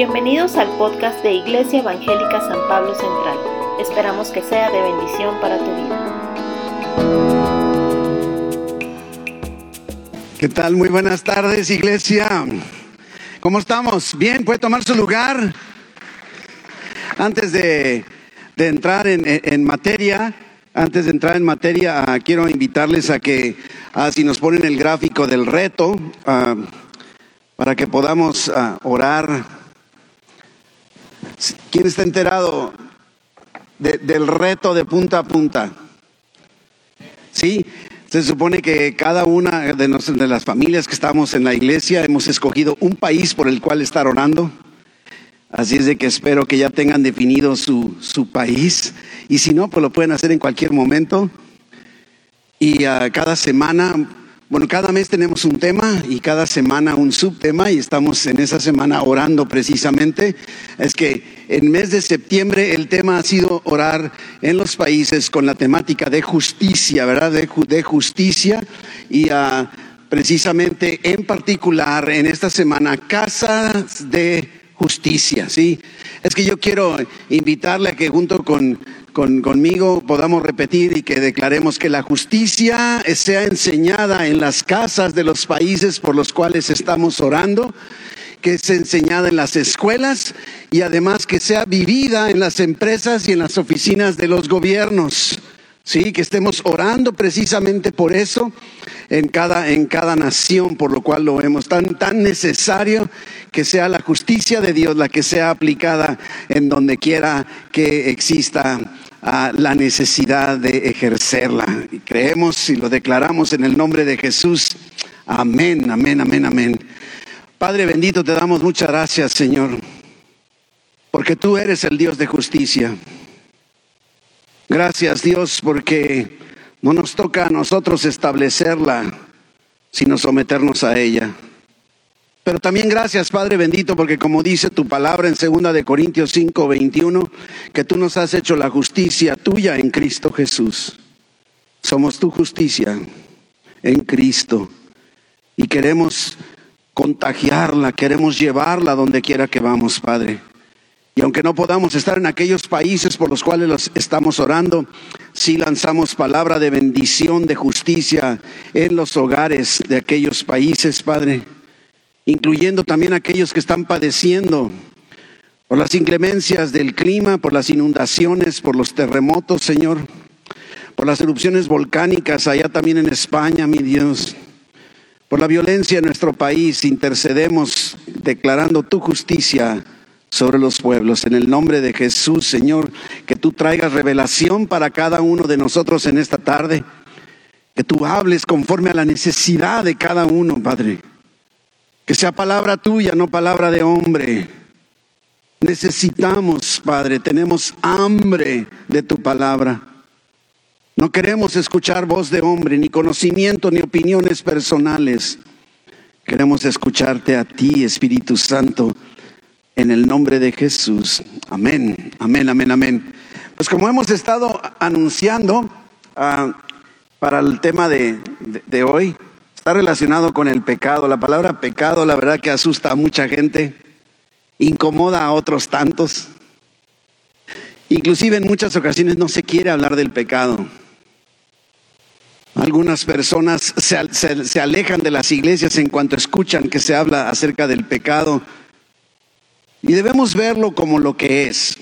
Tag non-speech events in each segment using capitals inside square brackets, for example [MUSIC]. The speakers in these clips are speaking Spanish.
Bienvenidos al podcast de Iglesia Evangélica San Pablo Central. Esperamos que sea de bendición para tu vida. ¿Qué tal? Muy buenas tardes, iglesia. ¿Cómo estamos? Bien, puede tomar su lugar. Antes de, entrar en, materia, antes de entrar en materia, ah, quiero invitarles a que, ah, si nos ponen el gráfico del reto, ah, para que podamos orar ¿Quién está enterado del reto de punta a punta? Sí, se supone que cada una de, de, las familias que estamos en la iglesia hemos escogido un país por el cual estar orando. Así es de que espero que ya tengan definido su, su país. Y si no, pues lo pueden hacer en cualquier momento. Y uh, cada semana bueno, cada mes tenemos un tema y cada semana un subtema y estamos en esa semana orando precisamente. Es que en mes de septiembre el tema ha sido orar en los países con la temática de justicia, ¿verdad? De, justicia y uh, precisamente en particular en esta semana casas de justicia, ¿sí? Es que yo quiero invitarle a que junto con conmigo podamos repetir y que declaremos que la justicia sea enseñada en las casas de los países por los cuales estamos orando, que sea enseñada en las escuelas y además que sea vivida en las empresas y en las oficinas de los gobiernos. Sí, que estemos orando precisamente por eso en cada, en cada nación, por lo cual lo vemos tan, tan necesario que sea la justicia de Dios la que sea aplicada en donde quiera que exista ah, la necesidad de ejercerla. Creemos y lo declaramos en el nombre de Jesús. Amén, amén, amén, amén. Padre bendito, te damos muchas gracias, Señor, porque tú eres el Dios de justicia. Gracias, Dios, porque no nos toca a nosotros establecerla, sino someternos a ella. Pero también gracias, Padre bendito, porque como dice tu palabra en segunda de Corintios 5, 21, que tú nos has hecho la justicia tuya en Cristo Jesús. Somos tu justicia en Cristo y queremos contagiarla, queremos llevarla donde quiera que vamos, Padre. Y aunque no podamos estar en aquellos países por los cuales los estamos orando, sí lanzamos palabra de bendición, de justicia en los hogares de aquellos países, Padre, incluyendo también aquellos que están padeciendo por las inclemencias del clima, por las inundaciones, por los terremotos, Señor, por las erupciones volcánicas allá también en España, mi Dios. Por la violencia en nuestro país, intercedemos declarando tu justicia sobre los pueblos. En el nombre de Jesús, Señor, que tú traigas revelación para cada uno de nosotros en esta tarde. Que tú hables conforme a la necesidad de cada uno, Padre. Que sea palabra tuya, no palabra de hombre. Necesitamos, Padre, tenemos hambre de tu palabra. No queremos escuchar voz de hombre, ni conocimiento, ni opiniones personales. Queremos escucharte a ti, Espíritu Santo en el nombre de Jesús. Amén, amén, amén, amén. Pues como hemos estado anunciando ah, para el tema de, de, hoy, está relacionado con el pecado. La palabra pecado, la verdad que asusta a mucha gente, incomoda a otros tantos. Inclusive en muchas ocasiones no se quiere hablar del pecado. Algunas personas se, se, alejan de las iglesias en cuanto escuchan que se habla acerca del pecado y debemos verlo como lo que es.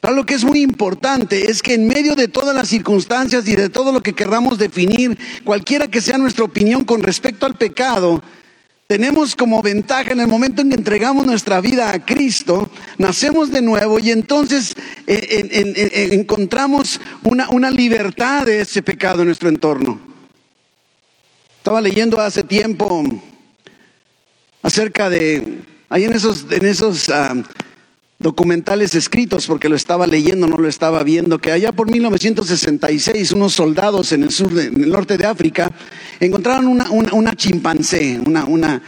Pero lo que es muy importante es que en medio de todas las circunstancias y de todo lo que querramos definir, cualquiera que sea nuestra opinión con respecto al pecado, tenemos como ventaja en el momento en que entregamos nuestra vida a Cristo, nacemos de nuevo y entonces eh, encontramos una, una libertad de ese pecado en nuestro entorno. Estaba leyendo hace tiempo acerca de Ahí en esos, en esos documentales escritos, porque lo estaba leyendo, no lo estaba viendo, que allá por 1966 unos soldados en el sur, en el norte de África, encontraron una, una, chimpancé, una, una,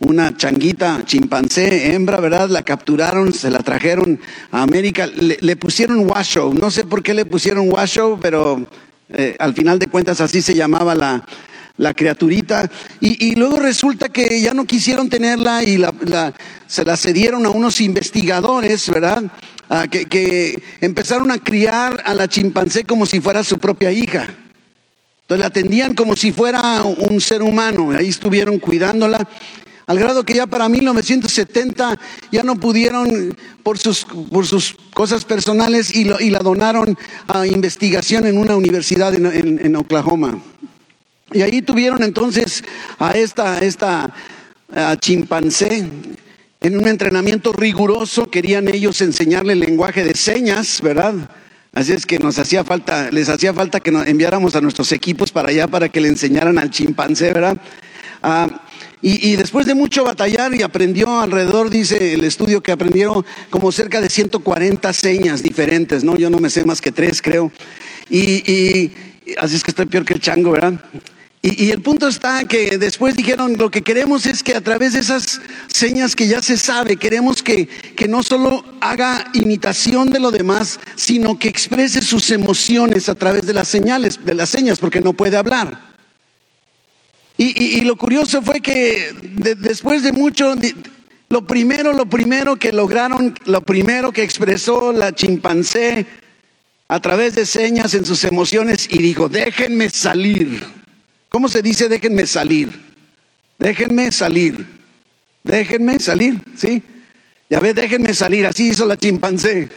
una changuita chimpancé, hembra, ¿verdad? La capturaron, se la trajeron a América, le, pusieron washoe, no sé por qué le pusieron washoe, pero eh, al final de cuentas así se llamaba la, la criaturita, y, luego resulta que ya no quisieron tenerla y se la cedieron a unos investigadores, ¿verdad? que, que empezaron a criar a la chimpancé como si fuera su propia hija. Entonces la atendían como si fuera un ser humano, ahí estuvieron cuidándola al grado que ya para 1970 ya no pudieron por sus, por sus cosas personales y, y, la donaron a investigación en una universidad en, Oklahoma. Y ahí tuvieron entonces a esta, esta chimpancé en un entrenamiento riguroso, querían ellos enseñarle el lenguaje de señas, ¿verdad? Así es que nos hacía falta, les hacía falta que nos enviáramos a nuestros equipos para allá para que le enseñaran al chimpancé, ¿verdad? Ah, y, después de mucho batallar y aprendió alrededor, dice el estudio, que aprendieron como cerca de 140 señas diferentes, ¿no? Yo no me sé más que tres, creo. Y, así es que estoy peor que el chango, ¿verdad? Y, el punto está que después dijeron, lo que queremos es que a través de esas señas que ya se sabe, queremos que, que no solo haga imitación de lo demás, sino que exprese sus emociones a través de las señales, de las señas, porque no puede hablar. Y, lo curioso fue que después de mucho, lo primero, lo primero que lograron, lo primero que expresó la chimpancé a través de señas en sus emociones y dijo, déjenme salir. ¿Cómo se dice déjenme salir? Déjenme salir. Déjenme salir, ¿sí? Ya ve, déjenme salir. Así hizo la chimpancé.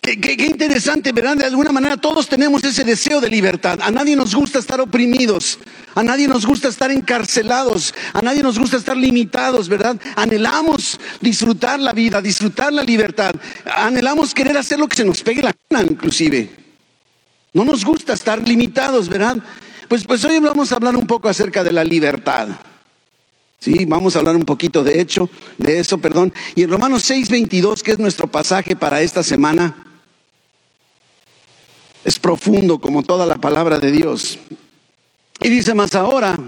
Qué, interesante, ¿verdad? De alguna manera todos tenemos ese deseo de libertad. A nadie nos gusta estar oprimidos, a nadie nos gusta estar encarcelados, a nadie nos gusta estar limitados, ¿verdad? Anhelamos disfrutar la vida, disfrutar la libertad. Anhelamos querer hacer lo que se nos pegue la gana, inclusive. No nos gusta estar limitados, ¿verdad? Pues, pues hoy vamos a hablar un poco acerca de la libertad. Sí, vamos a hablar un poquito de hecho, de eso, perdón. Y en Romanos 6:22, que es nuestro pasaje para esta semana, es profundo como toda la palabra de Dios. Y dice más ahora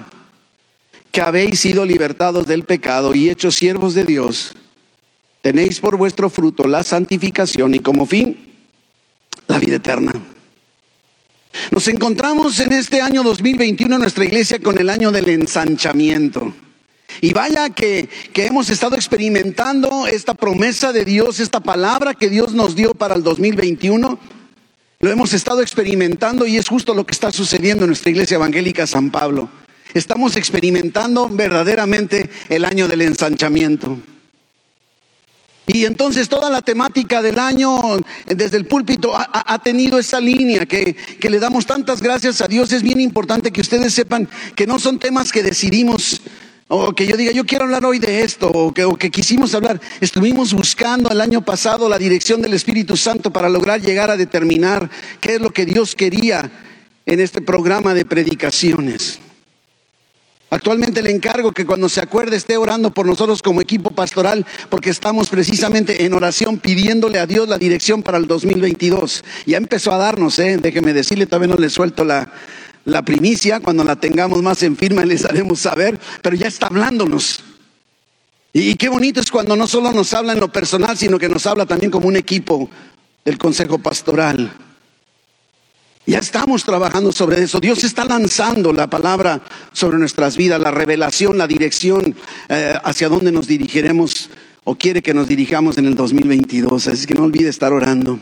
que habéis sido libertados del pecado y hechos siervos de Dios, tenéis por vuestro fruto la santificación y como fin la vida eterna. Nos encontramos en este año 2021 en nuestra iglesia con el año del ensanchamiento. Y vaya que, que, hemos estado experimentando esta promesa de Dios, esta palabra que Dios nos dio para el 2021 lo hemos estado experimentando y es justo lo que está sucediendo en nuestra iglesia evangélica San Pablo. Estamos experimentando verdaderamente el año del ensanchamiento. Y entonces toda la temática del año desde el púlpito ha, tenido esa línea que, que, le damos tantas gracias a Dios. Es bien importante que ustedes sepan que no son temas que decidimos o que yo diga, yo quiero hablar hoy de esto, o que, o que quisimos hablar. Estuvimos buscando el año pasado la dirección del Espíritu Santo para lograr llegar a determinar qué es lo que Dios quería en este programa de predicaciones. Actualmente le encargo que cuando se acuerde esté orando por nosotros como equipo pastoral, porque estamos precisamente en oración pidiéndole a Dios la dirección para el 2022. Ya empezó a darnos, ¿eh? déjeme decirle, todavía no le suelto la, la primicia, cuando la tengamos más en firma [LAUGHS] les haremos saber, pero ya está hablándonos. Y qué bonito es cuando no solo nos habla en lo personal, sino que nos habla también como un equipo del Consejo Pastoral. Ya estamos trabajando sobre eso. Dios está lanzando la palabra sobre nuestras vidas, la revelación, la dirección eh, hacia dónde nos dirigiremos o quiere que nos dirijamos en el 2022. Así que no olvide estar orando.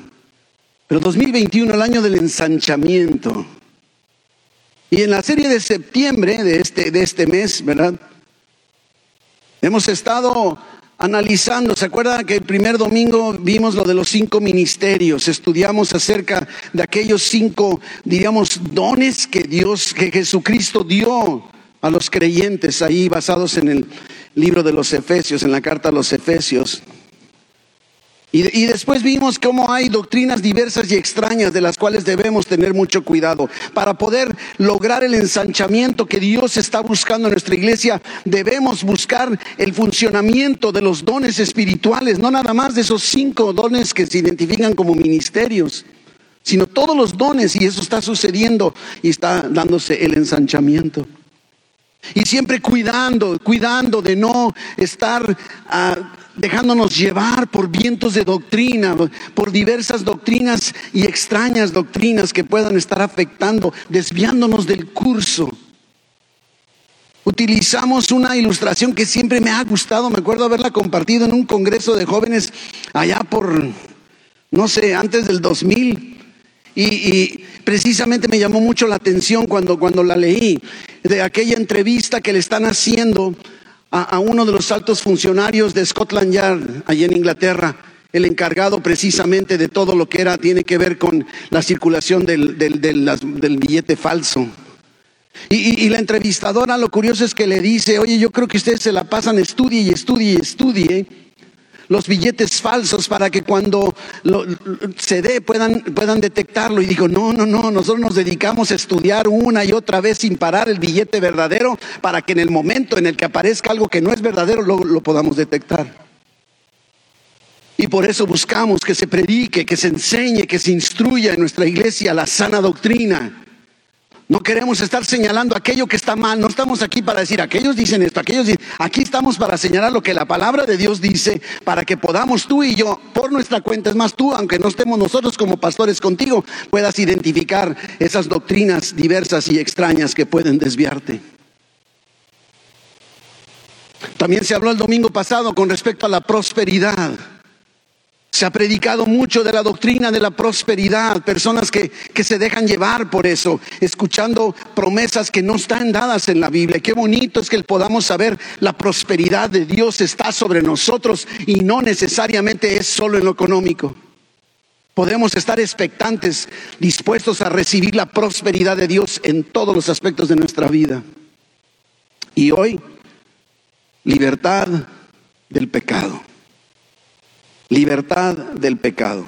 Pero 2021, el año del ensanchamiento. Y en la serie de septiembre de este, de este mes, ¿verdad? Hemos estado analizando, ¿se acuerdan que el primer domingo vimos lo de los cinco ministerios? Estudiamos acerca de aquellos cinco, diríamos, dones que Dios, que Jesucristo dio a los creyentes ahí basados en el libro de los Efesios, en la carta a los Efesios. Y, después vimos cómo hay doctrinas diversas y extrañas de las cuales debemos tener mucho cuidado. Para poder lograr el ensanchamiento que Dios está buscando en nuestra iglesia, debemos buscar el funcionamiento de los dones espirituales, no nada más de esos cinco dones que se identifican como ministerios, sino todos los dones, y eso está sucediendo y está dándose el ensanchamiento. Y siempre cuidando, cuidando de no estar... Ah, dejándonos llevar por vientos de doctrina, por diversas doctrinas y extrañas doctrinas que puedan estar afectando, desviándonos del curso utilizamos una ilustración que siempre me ha gustado. Me acuerdo haberla compartido en un congreso de jóvenes allá por, no sé, antes del 2000. Y, precisamente me llamó mucho la atención cuando, cuando la leí, de aquella entrevista que le están haciendo a, uno de los altos funcionarios de Scotland Yard, allí en Inglaterra, el encargado precisamente de todo lo que era, tiene que ver con la circulación del, del, billete falso. Y, y, la entrevistadora, lo curioso es que le dice, oye, yo creo que ustedes se la pasan, estudie y estudie y estudie los billetes falsos para que cuando se dé puedan, puedan detectarlo. Y dijo, no, no, no, nosotros nos dedicamos a estudiar una y otra vez sin parar el billete verdadero para que en el momento en el que aparezca algo que no es verdadero lo, lo podamos detectar. Y por eso buscamos que se predique, que se enseñe, que se instruya en nuestra iglesia la sana doctrina no queremos estar señalando aquello que está mal. No estamos aquí para decir, aquellos dicen esto, aquellos dicen. Aquí estamos para señalar lo que la palabra de Dios dice, para que podamos tú y yo, por nuestra cuenta, es más tú, aunque no estemos nosotros como pastores contigo, puedas identificar esas doctrinas diversas y extrañas que pueden desviarte. También se habló el domingo pasado con respecto a la prosperidad. Se ha predicado mucho de la doctrina de la prosperidad, personas que, que, se dejan llevar por eso, escuchando promesas que no están dadas en la Biblia. Qué bonito es que podamos saber la prosperidad de Dios está sobre nosotros y no necesariamente es solo en lo económico. Podemos estar expectantes, dispuestos a recibir la prosperidad de Dios en todos los aspectos de nuestra vida. Y hoy, libertad del pecado libertad del pecado.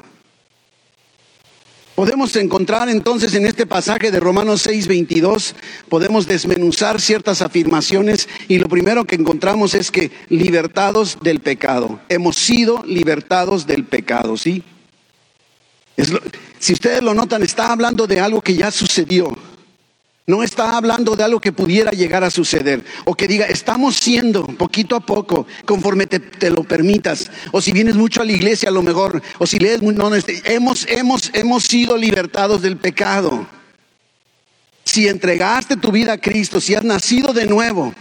Podemos encontrar entonces en este pasaje de Romanos 6:22, podemos desmenuzar ciertas afirmaciones y lo primero que encontramos es que libertados del pecado, hemos sido libertados del pecado, ¿sí? si ustedes lo notan, está hablando de algo que ya sucedió. No está hablando de algo que pudiera llegar a suceder. O que diga, estamos siendo poquito a poco, conforme te, lo permitas. O si vienes mucho a la iglesia, a lo mejor. O si lees, no, no, este, hemos, hemos, hemos sido libertados del pecado. Si entregaste tu vida a Cristo, si has nacido de nuevo,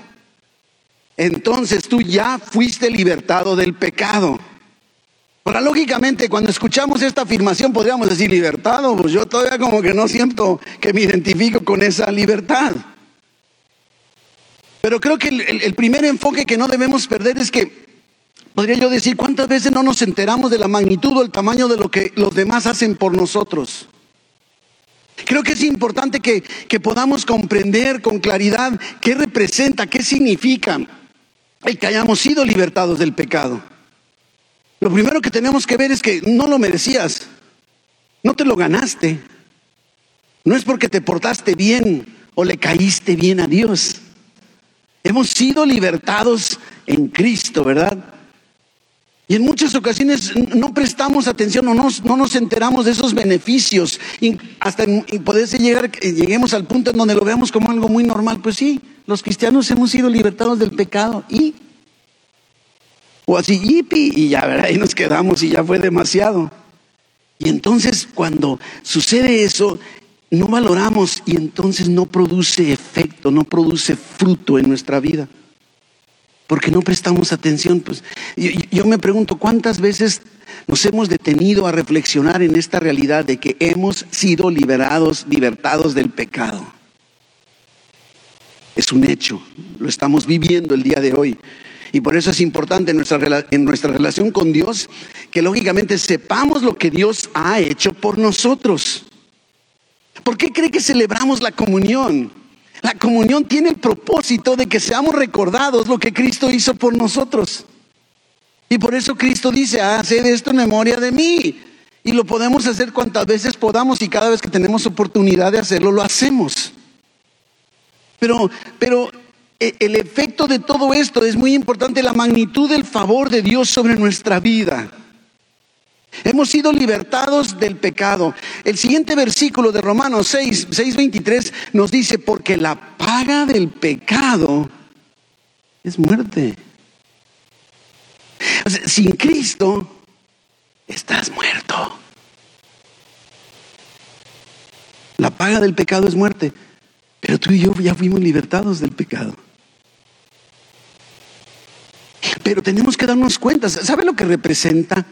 entonces tú ya fuiste libertado del pecado. Ahora, lógicamente, cuando escuchamos esta afirmación, podríamos decir libertado, pues yo todavía como que no siento que me identifico con esa libertad. Pero creo que el, primer enfoque que no debemos perder es que, podría yo decir, ¿cuántas veces no nos enteramos de la magnitud o el tamaño de lo que los demás hacen por nosotros? Creo que es importante que, que podamos comprender con claridad qué representa, qué significa el que hayamos sido libertados del pecado. Lo primero que tenemos que ver es que no lo merecías, no te lo ganaste. No es porque te portaste bien o le caíste bien a Dios. Hemos sido libertados en Cristo, ¿verdad? Y en muchas ocasiones no prestamos atención o no, no nos enteramos de esos beneficios. Y hasta poder llegar, lleguemos al punto en donde lo veamos como algo muy normal. Pues sí, los cristianos hemos sido libertados del pecado y o así, y ya, ¿verdad? ahí nos quedamos y ya fue demasiado. Y entonces cuando sucede eso, no valoramos y entonces no produce efecto, no produce fruto en nuestra vida. Porque no prestamos atención. Pues yo me pregunto, ¿cuántas veces nos hemos detenido a reflexionar en esta realidad de que hemos sido liberados, libertados del pecado? Es un hecho, lo estamos viviendo el día de hoy. Y por eso es importante en nuestra, en nuestra relación con Dios que lógicamente sepamos lo que Dios ha hecho por nosotros. ¿Por qué cree que celebramos la comunión? La comunión tiene el propósito de que seamos recordados lo que Cristo hizo por nosotros. Y por eso Cristo dice, haced esto en memoria de mí. Y lo podemos hacer cuantas veces podamos y cada vez que tenemos oportunidad de hacerlo, lo hacemos. Pero, pero el efecto de todo esto es muy importante, la magnitud del favor de Dios sobre nuestra vida. Hemos sido libertados del pecado. El siguiente versículo de Romanos 6, 6:23 nos dice, porque la paga del pecado es muerte. sin Cristo estás muerto. La paga del pecado es muerte. Pero tú y yo ya fuimos libertados del pecado. Pero tenemos que darnos cuenta. ¿Sabe lo que representa?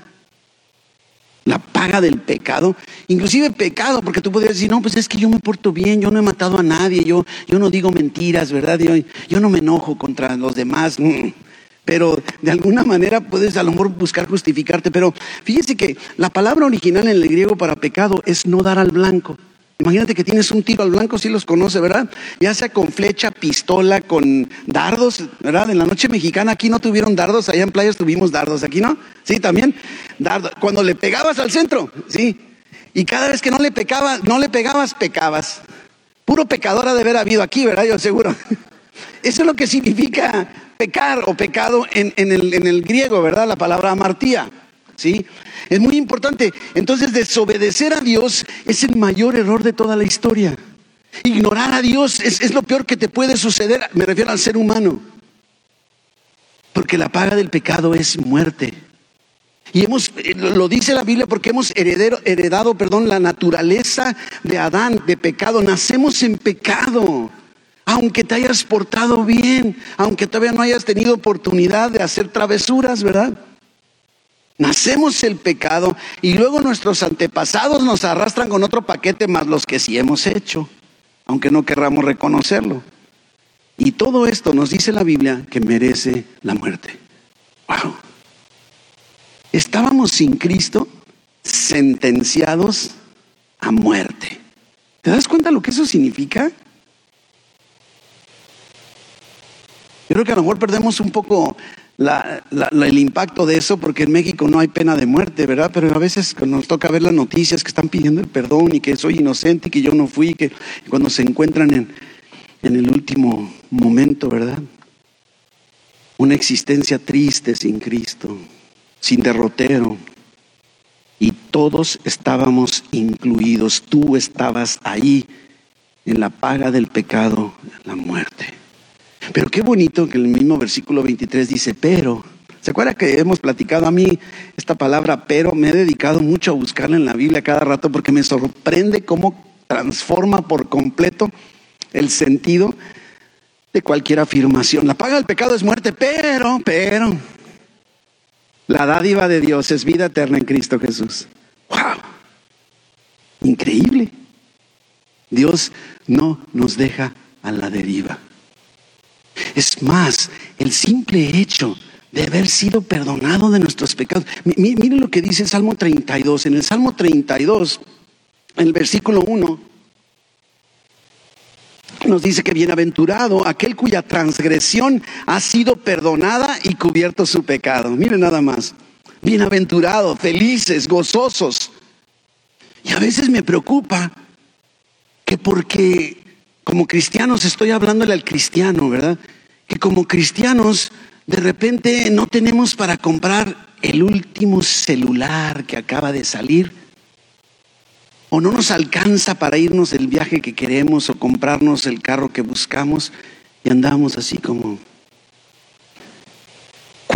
la paga del pecado, inclusive pecado, porque tú podrías decir, no, pues es que yo me porto bien, yo no he matado a nadie, yo, yo no digo mentiras, ¿verdad? Yo, yo no me enojo contra los demás. Mm. Pero de alguna manera puedes a lo mejor buscar justificarte. Pero fíjese que la palabra original en el griego para pecado es no dar al blanco. Imagínate que tienes un tiro al blanco, si los conoce, ¿verdad? Ya sea con flecha, pistola, con dardos, ¿verdad? En la noche mexicana aquí no tuvieron dardos, allá en playas tuvimos dardos, aquí no. Sí, también. Dardos. Cuando le pegabas al centro, sí. Y cada vez que no le pegabas, no le pegabas, pecabas. Puro pecador ha de haber habido aquí, ¿verdad? Yo seguro. [LAUGHS] Eso es lo que significa pecar o pecado en, el, en el griego, ¿verdad? La palabra amartía. ¿Sí? Es muy importante. Entonces, desobedecer a Dios es el mayor error de toda la historia. Ignorar a Dios es, lo peor que te puede suceder, me refiero al ser humano. Porque la paga del pecado es muerte. Y hemos, eh, lo dice la Biblia porque hemos heredero, heredado, perdón, la naturaleza de Adán, de pecado. Nacemos en pecado. Aunque te hayas portado bien, aunque todavía no hayas tenido oportunidad de hacer travesuras, ¿verdad? Nacemos el pecado y luego nuestros antepasados nos arrastran con otro paquete más los que sí hemos hecho, aunque no querramos reconocerlo. Y todo esto nos dice la Biblia que merece la muerte. Wow. Estábamos sin Cristo sentenciados a muerte. ¿Te das cuenta lo que eso significa? Yo creo que a lo mejor perdemos un poco el impacto de eso, porque en México no hay pena de muerte, ¿verdad? Pero a veces nos toca ver las noticias que están pidiendo el perdón y que soy inocente y que yo no fui, que cuando se encuentran en, en el último momento, ¿verdad? Una existencia triste sin Cristo, sin derrotero. Y todos estábamos incluidos, tú estabas ahí en la paga del pecado, la muerte. Pero qué bonito que el mismo versículo 23 dice, pero, ¿se acuerda que hemos platicado a mí esta palabra, pero me he dedicado mucho a buscarla en la Biblia cada rato porque me sorprende cómo transforma por completo el sentido de cualquier afirmación. La paga del pecado es muerte, pero, pero, la dádiva de Dios es vida eterna en Cristo Jesús. ¡Wow! Increíble. Dios no nos deja a la deriva. Es más, el simple hecho de haber sido perdonado de nuestros pecados. Miren lo que dice el Salmo 32. En el Salmo 32, en el versículo 1, nos dice que bienaventurado aquel cuya transgresión ha sido perdonada y cubierto su pecado. Miren nada más. Bienaventurado, felices, gozosos. Y a veces me preocupa que porque como cristianos estoy hablándole al cristiano, ¿verdad? Que como cristianos de repente no tenemos para comprar el último celular que acaba de salir. O no nos alcanza para irnos del viaje que queremos o comprarnos el carro que buscamos y andamos así como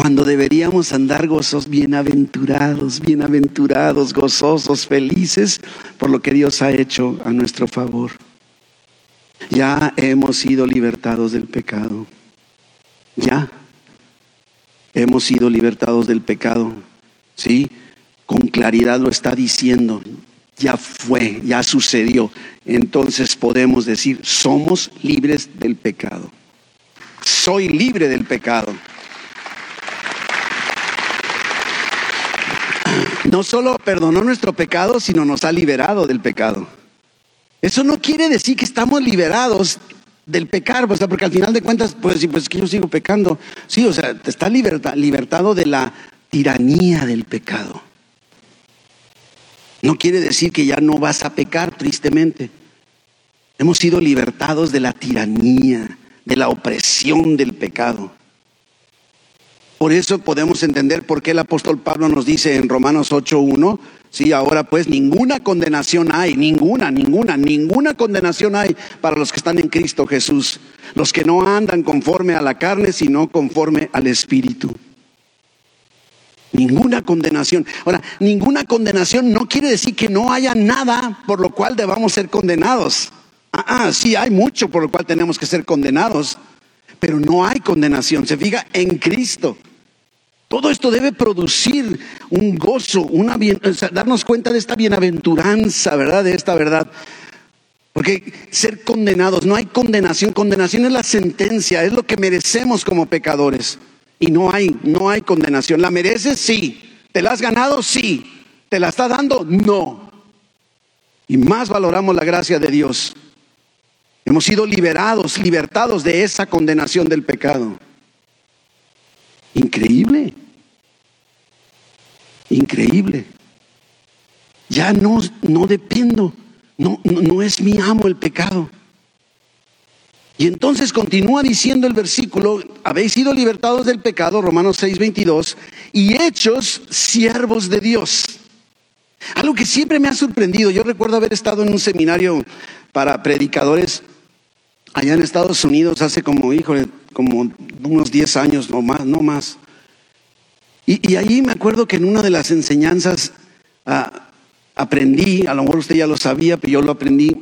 cuando deberíamos andar gozosos, bienaventurados, bienaventurados, gozosos, felices por lo que Dios ha hecho a nuestro favor. Ya hemos sido libertados del pecado. Ya hemos sido libertados del pecado. ¿Sí? Con claridad lo está diciendo. Ya fue, ya sucedió. Entonces podemos decir, somos libres del pecado. Soy libre del pecado. No solo perdonó nuestro pecado, sino nos ha liberado del pecado. Eso no quiere decir que estamos liberados del pecar, o sea, porque al final de cuentas, pues decir, pues que yo sigo pecando. Sí, o sea, está libertado de la tiranía del pecado. No quiere decir que ya no vas a pecar, tristemente. Hemos sido libertados de la tiranía, de la opresión del pecado. Por eso podemos entender por qué el apóstol Pablo nos dice en Romanos 8.1, Sí, ahora pues ninguna condenación hay, ninguna, ninguna, ninguna condenación hay para los que están en Cristo Jesús, los que no andan conforme a la carne, sino conforme al Espíritu. Ninguna condenación. Ahora, ninguna condenación no quiere decir que no haya nada por lo cual debamos ser condenados. Ah, ah, sí, hay mucho por lo cual tenemos que ser condenados, pero no hay condenación. Se fija en Cristo. Todo esto debe producir un gozo, una bien, darnos cuenta de esta bienaventuranza, ¿verdad? De esta verdad. Porque ser condenados, no hay condenación, condenación es la sentencia, es lo que merecemos como pecadores. Y no hay, no hay condenación. ¿La mereces? Sí. ¿Te la has ganado? Sí. ¿Te la está dando? No. Y más valoramos la gracia de Dios. Hemos sido liberados, libertados de esa condenación del pecado. Increíble. Increíble. Ya no, no dependo no, no, es mi amo el pecado. Y entonces continúa diciendo el versículo, habéis sido libertados del pecado, Romanos 6, 22, y hechos siervos de Dios. Algo que siempre me ha sorprendido, yo recuerdo haber estado en un seminario para predicadores allá en Estados Unidos hace como, híjole, como unos 10 años, no más, no más. Y, y me acuerdo que en una de las enseñanzas ah, aprendí, a lo mejor usted ya lo sabía, pero yo lo aprendí,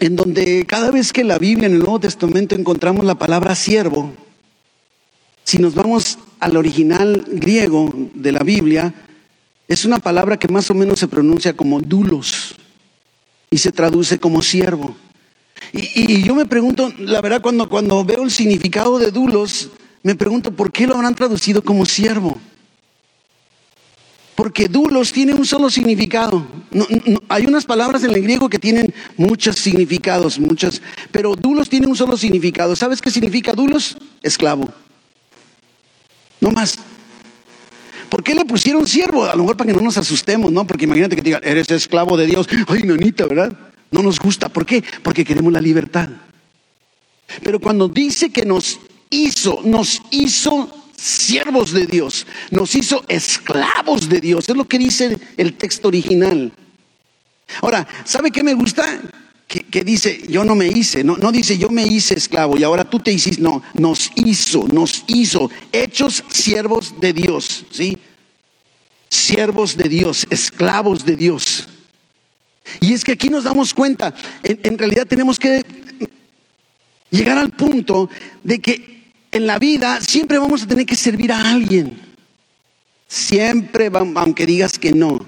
en donde cada vez que la Biblia, en el Nuevo Testamento, encontramos la palabra siervo, si nos vamos al original griego de la Biblia, es una palabra que más o menos se pronuncia como dulos y se traduce como siervo. Y, yo me pregunto, la verdad, cuando, cuando veo el significado de dulos, me pregunto por qué lo habrán traducido como siervo. Porque dulos tiene un solo significado. hay unas palabras en el griego que tienen muchos significados, muchas, pero dulos tiene un solo significado. ¿Sabes qué significa dulos? Esclavo. No más. ¿Por qué le pusieron siervo? A lo mejor para que no nos asustemos, ¿no? Porque imagínate que te digan, eres esclavo de Dios. Ay, nanita, ¿verdad? No nos gusta. ¿Por qué? Porque queremos la libertad. Pero cuando dice que nos hizo, nos hizo siervos de Dios, nos hizo esclavos de Dios. Es lo que dice el texto original. Ahora, ¿sabe qué me gusta? Que, dice, yo no me hice, no, no dice yo me hice esclavo y ahora tú te hiciste, no, nos hizo, nos hizo, hechos siervos de Dios, ¿sí? Siervos de Dios, esclavos de Dios. Y es que aquí nos damos cuenta, en realidad tenemos que llegar al punto de que en la vida siempre vamos a tener que servir a alguien. Siempre, aunque digas que no.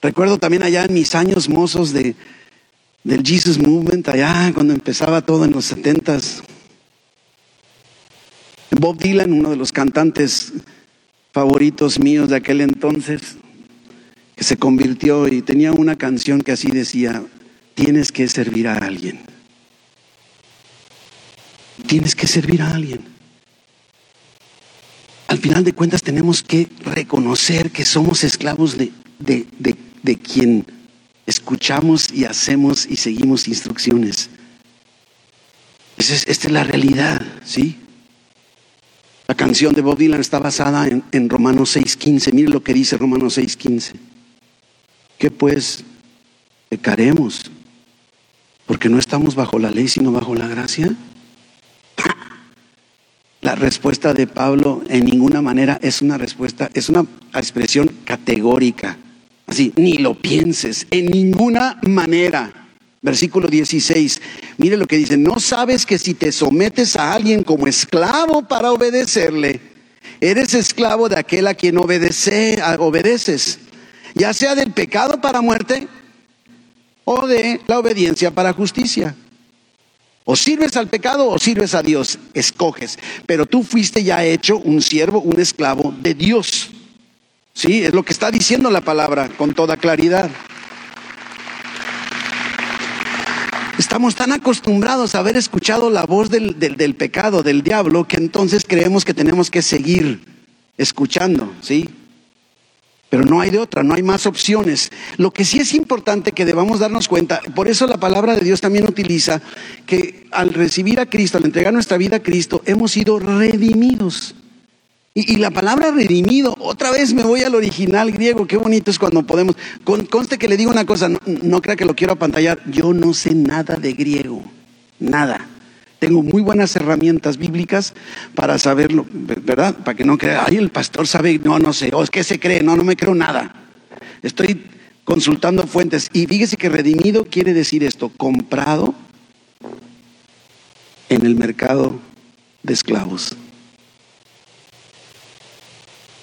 Recuerdo también allá en mis años mozos de, del Jesus Movement, allá cuando empezaba todo en los setentas. Bob Dylan, uno de los cantantes favoritos míos de aquel entonces, se convirtió y tenía una canción que así decía, tienes que servir a alguien. Tienes que servir a alguien. Al final de cuentas tenemos que reconocer que somos esclavos de, de, quien escuchamos y hacemos y seguimos instrucciones. esta es la realidad, ¿sí? La canción de Bob Dylan está basada en, en Romanos 6.15. Mire lo que dice Romanos 6.15. Que pues pecaremos porque no estamos bajo la ley sino bajo la gracia. [CLEARS THROAT] La respuesta de Pablo en ninguna manera es una respuesta, es una expresión categórica. Así, ni lo pienses, en ninguna manera. Versículo 16. Mire lo que dice, no sabes que si te sometes a alguien como esclavo para obedecerle, eres esclavo de aquel a quien obedece, obedeces, ya sea del pecado para muerte o de la obediencia para justicia. O sirves al pecado o sirves a Dios, escoges. Pero tú fuiste ya hecho un siervo, un esclavo de Dios. Sí, es lo que está diciendo la palabra con toda claridad. Estamos tan acostumbrados a haber escuchado la voz del, del pecado, del diablo, que entonces creemos que tenemos que seguir escuchando, ¿sí? Pero no hay de otra, no hay más opciones. Lo que sí es importante que debamos darnos cuenta, por eso la palabra de Dios también utiliza que al recibir a Cristo, al entregar nuestra vida a Cristo, hemos sido redimidos. Y, la palabra redimido, otra vez me voy al original griego, qué bonito es cuando podemos. conste que le digo una cosa, no, no crea que lo quiero apantallar, yo no sé nada de griego, nada. Tengo muy buenas herramientas bíblicas para saberlo, ¿verdad? Para que no crea, ay, el pastor sabe, no, no sé, o es que se cree, no, no me creo nada. Estoy consultando fuentes y fíjese que redimido quiere decir esto, comprado en el mercado de esclavos.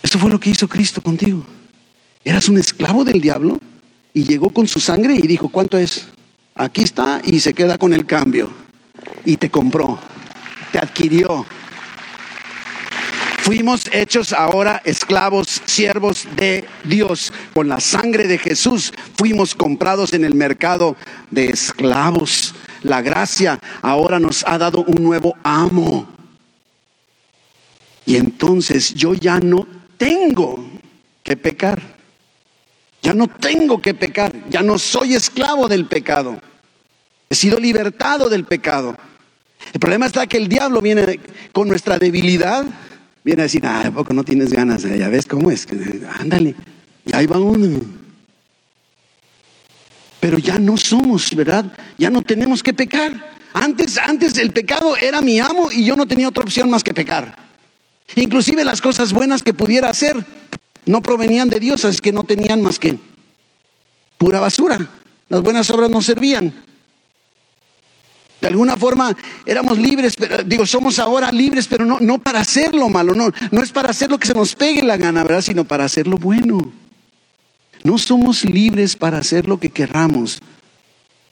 Eso fue lo que hizo Cristo contigo. Eras un esclavo del diablo y llegó con su sangre y dijo, ¿cuánto es? Aquí está y se queda con el cambio. Y te compró, te adquirió. Fuimos hechos ahora esclavos, siervos de Dios. Con la sangre de Jesús fuimos comprados en el mercado de esclavos. La gracia ahora nos ha dado un nuevo amo. Y entonces yo ya no tengo que pecar. Ya no tengo que pecar. Ya no soy esclavo del pecado. He sido libertado del pecado. El problema está que el diablo viene con nuestra debilidad. Viene a decir, ah, ¿a poco no tienes ganas? Ya ves cómo es. Ándale. Y ahí va uno. Pero ya no somos, ¿verdad? Ya no tenemos que pecar. Antes, antes el pecado era mi amo y yo no tenía otra opción más que pecar. Inclusive las cosas buenas que pudiera hacer no provenían de Dios, así que no tenían más que pura basura. Las buenas obras no servían. De alguna forma éramos libres, pero, digo, somos ahora libres, pero no, no para hacer lo malo, no, no es para hacer lo que se nos pegue la gana, ¿verdad? Sino para hacer lo bueno. No somos libres para hacer lo que querramos,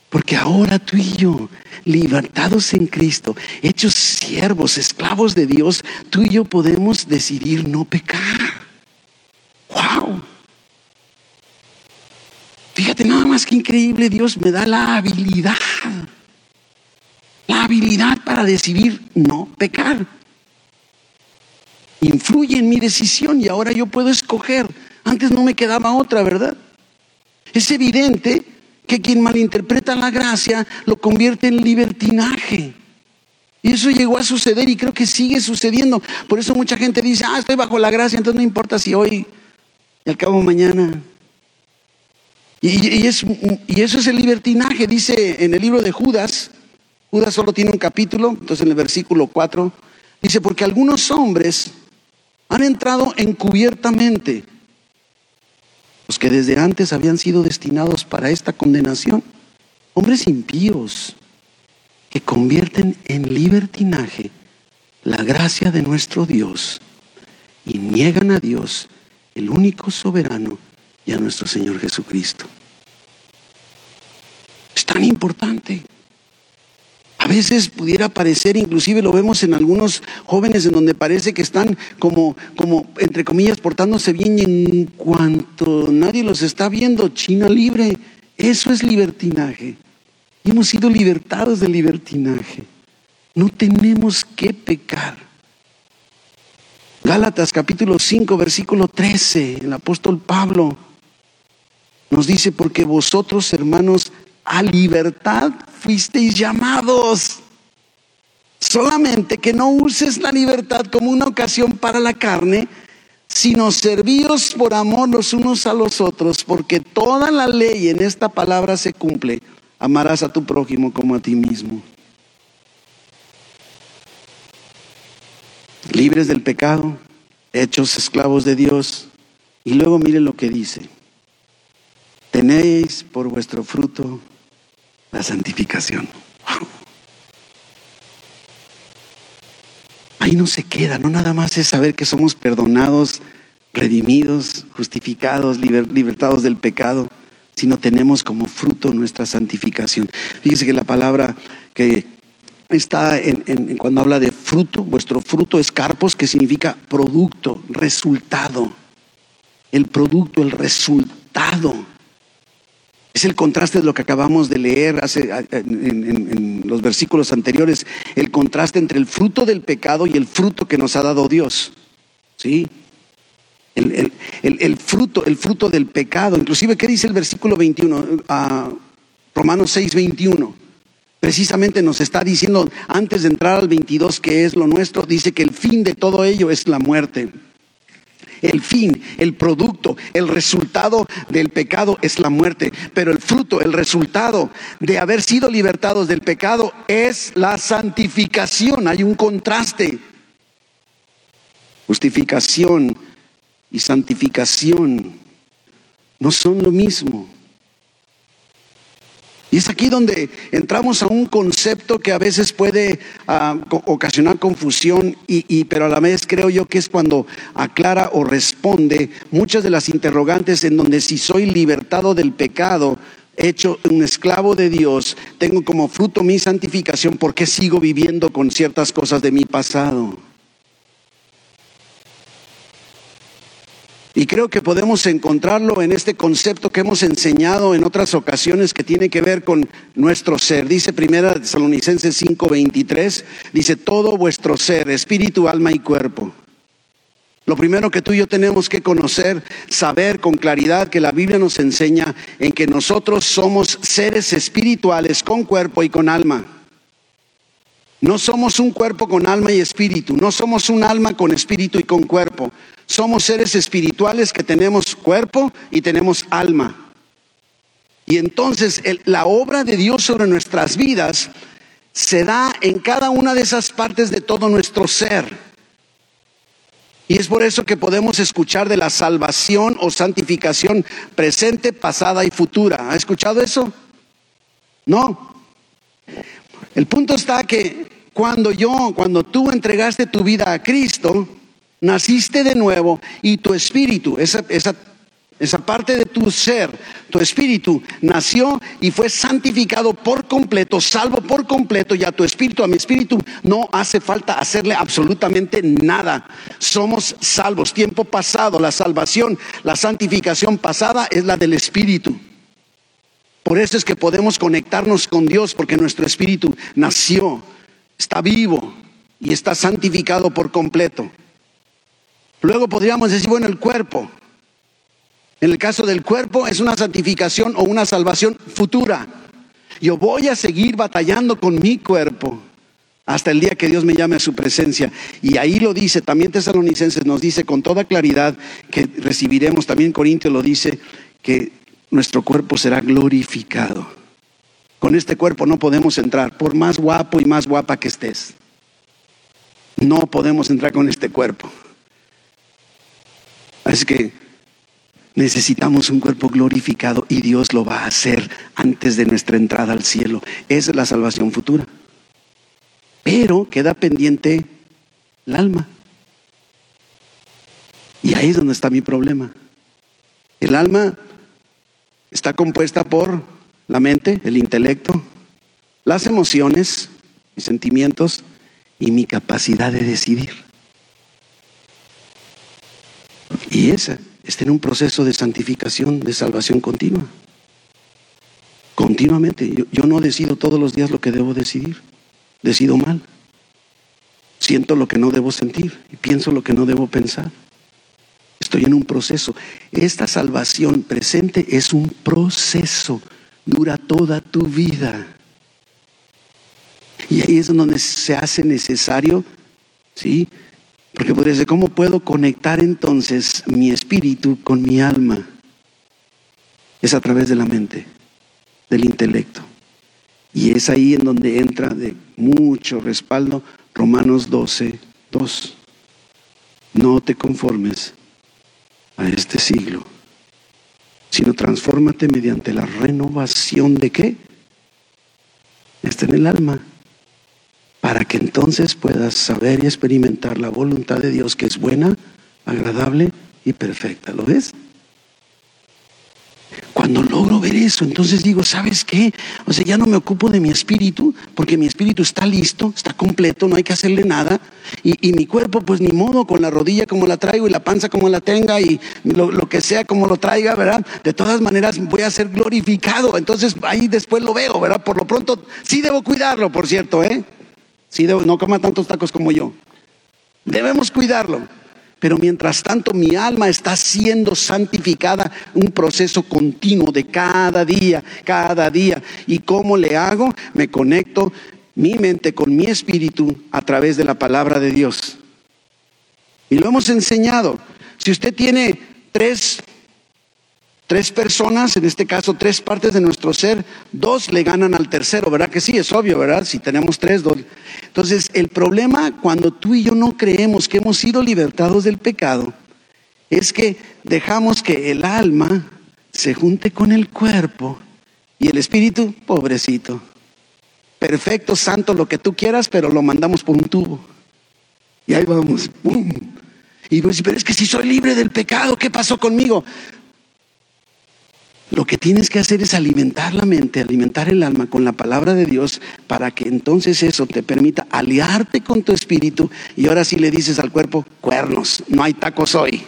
porque ahora tú y yo, libertados en Cristo, hechos siervos, esclavos de Dios, tú y yo podemos decidir no pecar. ¡Wow! Fíjate nada más que increíble, Dios me da la habilidad, la habilidad para decidir no pecar. Influye en mi decisión y ahora yo puedo escoger. Antes no me quedaba otra, ¿verdad? Es evidente que quien malinterpreta la gracia lo convierte en libertinaje. Y eso llegó a suceder y creo que sigue sucediendo. Por eso mucha gente dice, ah, estoy bajo la gracia, entonces no importa si hoy y al cabo mañana. Y, y, eso es el libertinaje, dice en el libro de Judas. Judas solo tiene un capítulo, entonces en el versículo 4 dice, porque algunos hombres han entrado encubiertamente los que desde antes habían sido destinados para esta condenación, hombres impíos que convierten en libertinaje la gracia de nuestro Dios y niegan a Dios, el único soberano, y a nuestro Señor Jesucristo. Es tan importante. A veces pudiera parecer, inclusive lo vemos en algunos jóvenes en donde parece que están como, como entre comillas, portándose bien y en cuanto nadie los está viendo, China libre, eso es libertinaje. Hemos sido libertados del libertinaje. No tenemos que pecar. Gálatas capítulo 5, versículo 13, el apóstol Pablo nos dice, porque vosotros, hermanos, a libertad fuisteis llamados. Solamente que no uses la libertad como una ocasión para la carne, sino servíos por amor los unos a los otros, porque toda la ley en esta palabra se cumple. Amarás a tu prójimo como a ti mismo. Libres del pecado, hechos esclavos de Dios. Y luego mire lo que dice. Tenéis por vuestro fruto la santificación. Ahí no se queda, no nada más es saber que somos perdonados, redimidos, justificados, libertados del pecado, sino tenemos como fruto nuestra santificación. Fíjese que la palabra que está en, cuando habla de fruto, vuestro fruto es carpos, que significa producto, resultado. El producto, el resultado. Es el contraste de lo que acabamos de leer hace, en, los versículos anteriores, el contraste entre el fruto del pecado y el fruto que nos ha dado Dios. ¿Sí? El, fruto, el fruto del pecado. Inclusive, ¿qué dice el versículo 21? Ah, Romanos 6, 21. Precisamente nos está diciendo, antes de entrar al 22, que es lo nuestro, dice que el fin de todo ello es la muerte. El fin, el producto, el resultado del pecado es la muerte, pero el fruto, el resultado de haber sido libertados del pecado es la santificación. Hay un contraste. Justificación y santificación no son lo mismo. Y es aquí donde entramos a un concepto que a veces puede ah, ocasionar confusión, y, pero a la vez creo yo que es cuando aclara o responde muchas de las interrogantes en donde si soy libertado del pecado, hecho un esclavo de Dios, tengo como fruto mi santificación, ¿por qué sigo viviendo con ciertas cosas de mi pasado? Y creo que podemos encontrarlo en este concepto que hemos enseñado en otras ocasiones que tiene que ver con nuestro ser. Dice primera Tesalonicenses 5:23, dice todo vuestro ser, espíritu, alma y cuerpo. Lo primero que tú y yo tenemos que conocer, saber con claridad que la Biblia nos enseña en que nosotros somos seres espirituales con cuerpo y con alma. No somos un cuerpo con alma y espíritu, no somos un alma con espíritu y con cuerpo. Somos seres espirituales que tenemos cuerpo y tenemos alma. Y entonces la obra de Dios sobre nuestras vidas se da en cada una de esas partes de todo nuestro ser. Y es por eso que podemos escuchar de la salvación o santificación presente, pasada y futura. ¿Ha escuchado eso? No. El punto está que cuando yo, cuando tú entregaste tu vida a Cristo, Naciste de nuevo y tu espíritu, esa, esa, parte de tu ser, tu espíritu, nació y fue santificado por completo, salvo por completo, y a tu espíritu, a mi espíritu, no hace falta hacerle absolutamente nada. Somos salvos. Tiempo pasado, la salvación, la santificación pasada es la del espíritu. Por eso es que podemos conectarnos con Dios, porque nuestro espíritu nació, está vivo y está santificado por completo. Luego podríamos decir, bueno, el cuerpo. En el caso del cuerpo es una santificación o una salvación futura. Yo voy a seguir batallando con mi cuerpo hasta el día que Dios me llame a su presencia. Y ahí lo dice, también Tesalonicenses nos dice con toda claridad que recibiremos, también Corintios lo dice, que nuestro cuerpo será glorificado. Con este cuerpo no podemos entrar, por más guapo y más guapa que estés. No podemos entrar con este cuerpo. Es que necesitamos un cuerpo glorificado y Dios lo va a hacer antes de nuestra entrada al cielo. Esa es la salvación futura. Pero queda pendiente el alma. Y ahí es donde está mi problema. El alma está compuesta por la mente, el intelecto, las emociones, mis sentimientos y mi capacidad de decidir. Y esa está en un proceso de santificación, de salvación continua. Continuamente. Yo, no decido todos los días lo que debo decidir. Decido mal. Siento lo que no debo sentir y pienso lo que no debo pensar. Estoy en un proceso. Esta salvación presente es un proceso. Dura toda tu vida. Y ahí es donde se hace necesario, ¿sí? Porque podría decir, ¿cómo puedo conectar entonces mi espíritu con mi alma? Es a través de la mente, del intelecto. Y es ahí en donde entra de mucho respaldo Romanos 12, 2. No te conformes a este siglo, sino transfórmate mediante la renovación de qué? Está en el alma que entonces puedas saber y experimentar la voluntad de Dios que es buena, agradable y perfecta. ¿Lo ves? Cuando logro ver eso, entonces digo, ¿sabes qué? O sea, ya no me ocupo de mi espíritu, porque mi espíritu está listo, está completo, no hay que hacerle nada. Y, mi cuerpo, pues ni modo, con la rodilla como la traigo y la panza como la tenga y lo, lo, que sea como lo traiga, ¿verdad? De todas maneras voy a ser glorificado. Entonces ahí después lo veo, ¿verdad? Por lo pronto sí debo cuidarlo, por cierto, ¿eh? Sí, no coma tantos tacos como yo. Debemos cuidarlo. Pero mientras tanto mi alma está siendo santificada, un proceso continuo de cada día, cada día. ¿Y cómo le hago? Me conecto mi mente con mi espíritu a través de la palabra de Dios. Y lo hemos enseñado. Si usted tiene tres Tres personas, en este caso tres partes de nuestro ser, dos le ganan al tercero, ¿verdad que sí? Es obvio, ¿verdad? Si tenemos tres, dos. Entonces, el problema cuando tú y yo no creemos que hemos sido libertados del pecado, es que dejamos que el alma se junte con el cuerpo Y el espíritu, pobrecito. Perfecto, santo, lo que tú quieras, pero lo mandamos por un tubo. Y ahí vamos. ¡pum! Y pues, pero es que si soy libre del pecado, ¿qué pasó conmigo? Lo que tienes que hacer es alimentar la mente, alimentar el alma con la palabra de Dios para que entonces eso te permita aliarte con tu espíritu y ahora sí le dices al cuerpo, cuernos, no hay tacos hoy.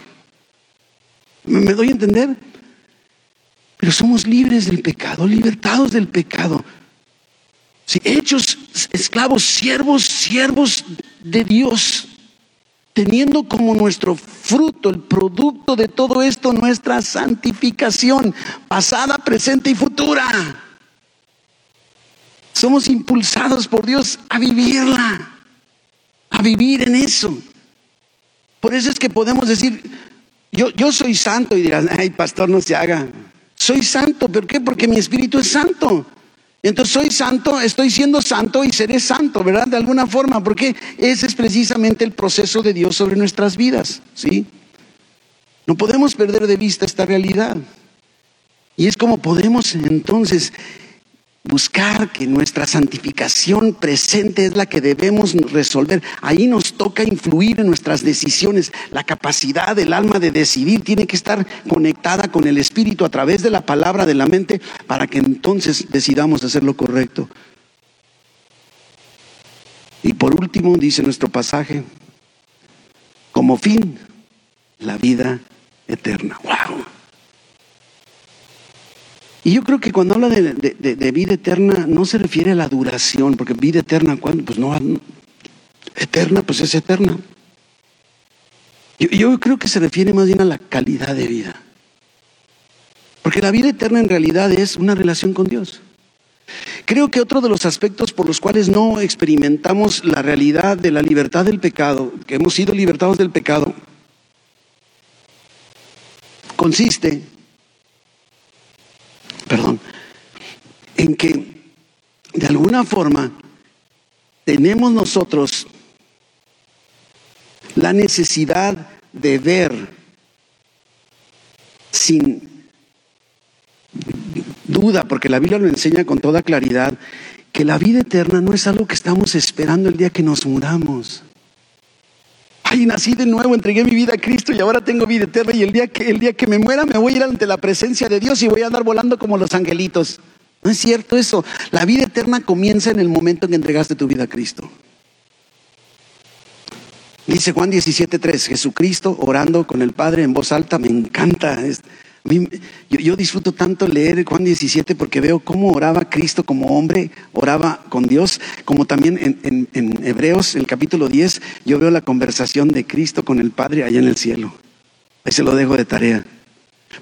¿Me doy a entender? Pero somos libres del pecado, libertados del pecado. hechos esclavos, siervos, siervos de Dios teniendo como nuestro fruto, el producto de todo esto, nuestra santificación, pasada, presente y futura. Somos impulsados por Dios a vivirla, a vivir en eso. Por eso es que podemos decir, yo, yo soy santo y dirás, ay, pastor, no se haga. Soy santo, ¿por qué? Porque mi espíritu es santo. Entonces soy santo, estoy siendo santo y seré santo, ¿verdad? De alguna forma, porque ese es precisamente el proceso de Dios sobre nuestras vidas, ¿sí? No podemos perder de vista esta realidad. Y es como podemos entonces buscar que nuestra santificación presente es la que debemos resolver. Ahí nos toca influir en nuestras decisiones. La capacidad del alma de decidir tiene que estar conectada con el Espíritu a través de la palabra de la mente para que entonces decidamos hacer lo correcto. Y por último, dice nuestro pasaje, como fin, la vida eterna. ¡Wow! Y yo creo que cuando habla de, vida eterna no se refiere a la duración, porque vida eterna, ¿cuándo? Pues no, eterna, pues es eterna. Yo, yo creo que se refiere más bien a la calidad de vida. Porque la vida eterna en realidad es una relación con Dios. Creo que otro de los aspectos por los cuales no experimentamos la realidad de la libertad del pecado, que hemos sido libertados del pecado, consiste perdón, en que de alguna forma tenemos nosotros la necesidad de ver sin duda, porque la Biblia lo enseña con toda claridad, que la vida eterna no es algo que estamos esperando el día que nos muramos. Ay, nací de nuevo, entregué mi vida a Cristo y ahora tengo vida eterna y el día que, el día que me muera me voy a ir ante la presencia de Dios y voy a andar volando como los angelitos. No es cierto eso. La vida eterna comienza en el momento en que entregaste tu vida a Cristo. Dice Juan 17:3, Jesucristo orando con el Padre en voz alta, me encanta yo, disfruto tanto leer Juan 17 porque veo cómo oraba Cristo como hombre, oraba con Dios, como también en, en, Hebreos, el capítulo 10, yo veo la conversación de Cristo con el Padre allá en el cielo. Ahí se lo dejo de tarea.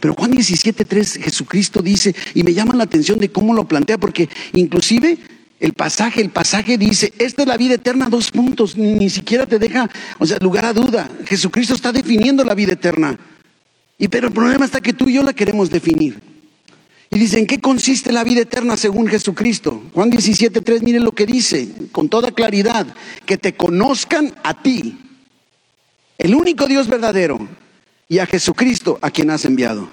Pero Juan 17.3 Jesucristo dice, y me llama la atención de cómo lo plantea, porque inclusive el pasaje, el pasaje dice, esta es la vida eterna, dos puntos, ni, ni siquiera te deja, o sea, lugar a duda. Jesucristo está definiendo la vida eterna. Y pero el problema está que tú y yo la queremos definir. Y dice, ¿en qué consiste la vida eterna según Jesucristo? Juan 17, 3, miren lo que dice, con toda claridad, que te conozcan a ti, el único Dios verdadero, y a Jesucristo a quien has enviado.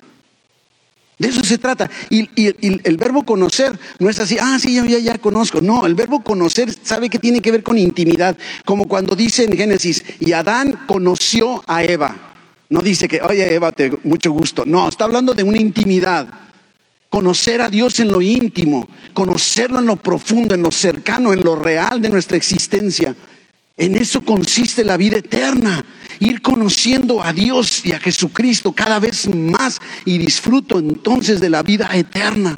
De eso se trata. Y, el verbo conocer no es así, ah, sí, ya, ya, ya conozco. No, el verbo conocer sabe que tiene que ver con intimidad. Como cuando dice en Génesis, y Adán conoció a Eva. No dice que, oye, Eva, te, mucho gusto. No, está hablando de una intimidad. Conocer a Dios en lo íntimo, conocerlo en lo profundo, en lo cercano, en lo real de nuestra existencia. En eso consiste la vida eterna. Ir conociendo a Dios y a Jesucristo cada vez más y disfruto entonces de la vida eterna.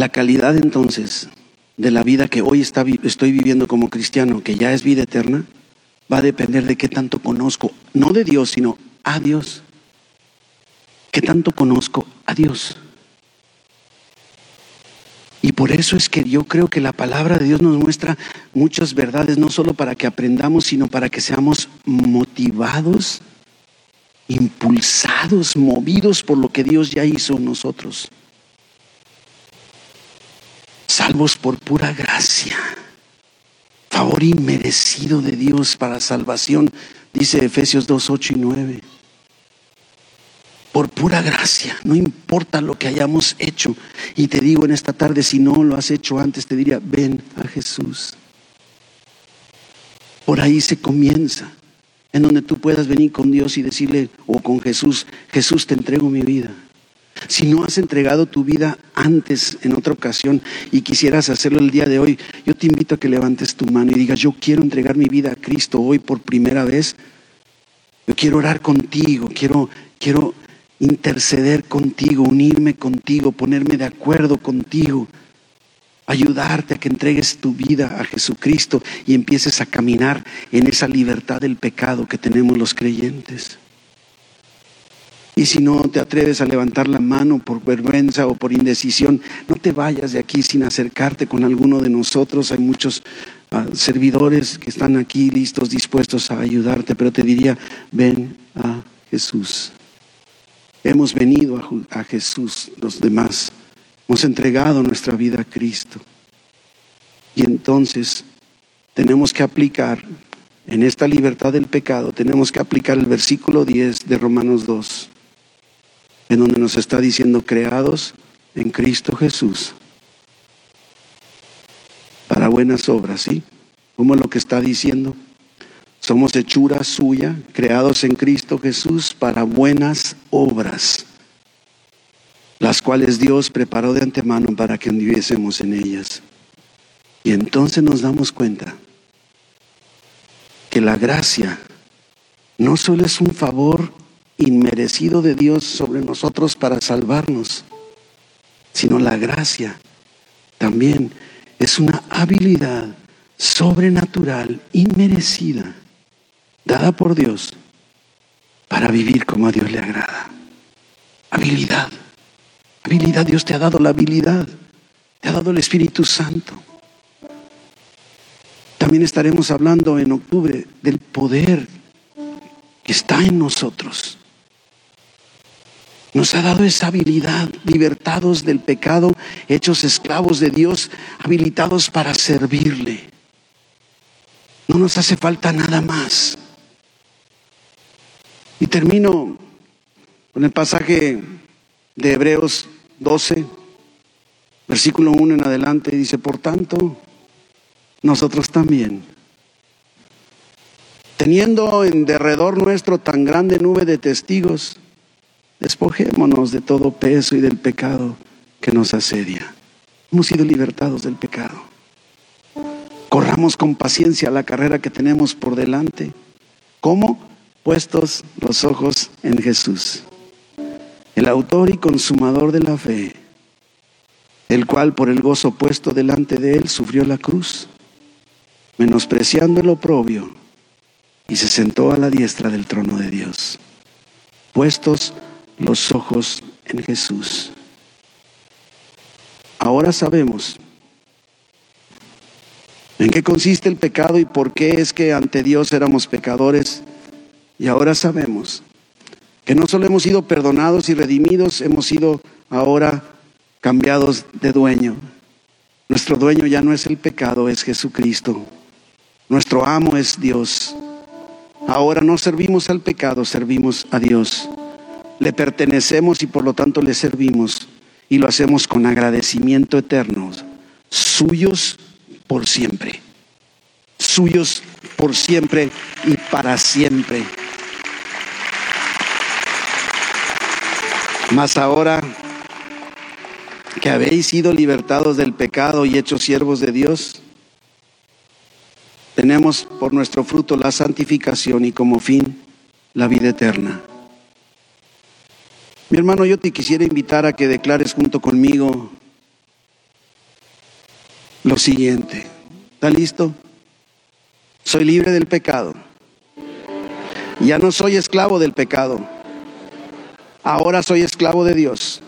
La calidad entonces de la vida que hoy estoy viviendo como cristiano, que ya es vida eterna, va a depender de qué tanto conozco, no de Dios, sino a Dios. ¿Qué tanto conozco a Dios? Y por eso es que yo creo que la palabra de Dios nos muestra muchas verdades, no solo para que aprendamos, sino para que seamos motivados, impulsados, movidos por lo que Dios ya hizo en nosotros. Salvos por pura gracia, favor inmerecido de Dios para salvación, dice Efesios 2, 8 y 9. Por pura gracia, no importa lo que hayamos hecho. Y te digo en esta tarde, si no lo has hecho antes, te diría, ven a Jesús. Por ahí se comienza, en donde tú puedas venir con Dios y decirle, o con Jesús, Jesús te entrego mi vida. Si no has entregado tu vida antes, en otra ocasión, y quisieras hacerlo el día de hoy, yo te invito a que levantes tu mano y digas, yo quiero entregar mi vida a Cristo hoy por primera vez. Yo quiero orar contigo, quiero, quiero interceder contigo, unirme contigo, ponerme de acuerdo contigo, ayudarte a que entregues tu vida a Jesucristo y empieces a caminar en esa libertad del pecado que tenemos los creyentes. Y si no te atreves a levantar la mano por vergüenza o por indecisión, no te vayas de aquí sin acercarte con alguno de nosotros. Hay muchos ah, servidores que están aquí listos, dispuestos a ayudarte, pero te diría, ven a Jesús. Hemos venido a, a Jesús, los demás. Hemos entregado nuestra vida a Cristo. Y entonces tenemos que aplicar en esta libertad del pecado, tenemos que aplicar el versículo 10 de Romanos 2 en donde nos está diciendo creados en Cristo Jesús para buenas obras, ¿sí? Como lo que está diciendo. Somos hechura suya, creados en Cristo Jesús para buenas obras, las cuales Dios preparó de antemano para que anduviésemos en ellas. Y entonces nos damos cuenta que la gracia no solo es un favor inmerecido de Dios sobre nosotros para salvarnos, sino la gracia también es una habilidad sobrenatural, inmerecida, dada por Dios para vivir como a Dios le agrada. Habilidad, habilidad, Dios te ha dado la habilidad, te ha dado el Espíritu Santo. También estaremos hablando en octubre del poder que está en nosotros nos ha dado esa habilidad, libertados del pecado, hechos esclavos de Dios, habilitados para servirle. No nos hace falta nada más. Y termino con el pasaje de Hebreos 12, versículo 1 en adelante, dice, por tanto, nosotros también, teniendo en derredor nuestro tan grande nube de testigos, Despojémonos de todo peso y del pecado que nos asedia. Hemos sido libertados del pecado. Corramos con paciencia la carrera que tenemos por delante. ¿Cómo? Puestos los ojos en Jesús, el autor y consumador de la fe, el cual por el gozo puesto delante de él sufrió la cruz, menospreciando el oprobio, y se sentó a la diestra del trono de Dios. Puestos los ojos en Jesús. Ahora sabemos en qué consiste el pecado y por qué es que ante Dios éramos pecadores. Y ahora sabemos que no solo hemos sido perdonados y redimidos, hemos sido ahora cambiados de dueño. Nuestro dueño ya no es el pecado, es Jesucristo. Nuestro amo es Dios. Ahora no servimos al pecado, servimos a Dios le pertenecemos y por lo tanto le servimos y lo hacemos con agradecimiento eterno, suyos por siempre, suyos por siempre y para siempre. Mas ahora que habéis sido libertados del pecado y hechos siervos de Dios, tenemos por nuestro fruto la santificación y como fin la vida eterna. Mi hermano, yo te quisiera invitar a que declares junto conmigo lo siguiente. ¿Está listo? Soy libre del pecado. Ya no soy esclavo del pecado. Ahora soy esclavo de Dios.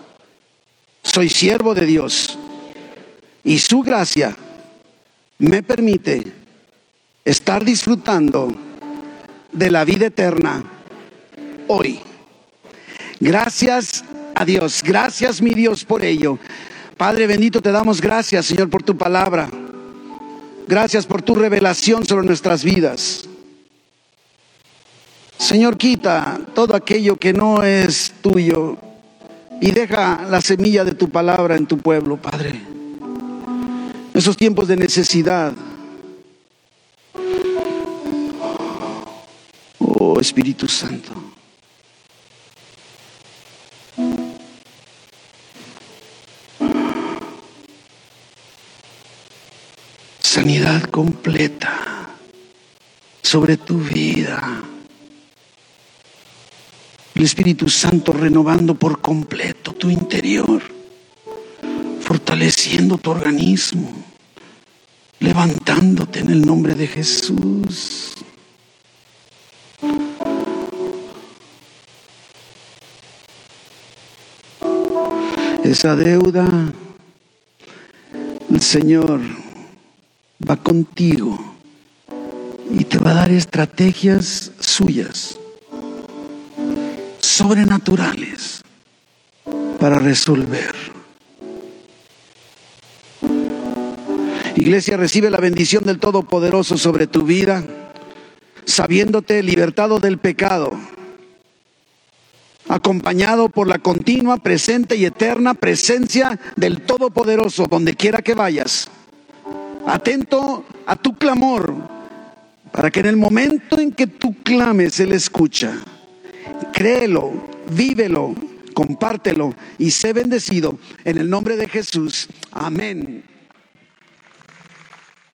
Soy siervo de Dios. Y su gracia me permite estar disfrutando de la vida eterna hoy. Gracias a Dios, gracias mi Dios por ello, Padre bendito, te damos gracias, Señor, por tu palabra. Gracias por tu revelación sobre nuestras vidas. Señor, quita todo aquello que no es tuyo y deja la semilla de tu palabra en tu pueblo, Padre. Esos tiempos de necesidad. Oh Espíritu Santo. Completa sobre tu vida. El Espíritu Santo renovando por completo tu interior, fortaleciendo tu organismo, levantándote en el nombre de Jesús. Esa deuda, el Señor contigo y te va a dar estrategias suyas sobrenaturales para resolver. Iglesia, recibe la bendición del Todopoderoso sobre tu vida, sabiéndote libertado del pecado, acompañado por la continua, presente y eterna presencia del Todopoderoso, donde quiera que vayas. Atento a tu clamor, para que en el momento en que tú clames, Él escucha créelo, vívelo, compártelo y sé bendecido en el nombre de Jesús. Amén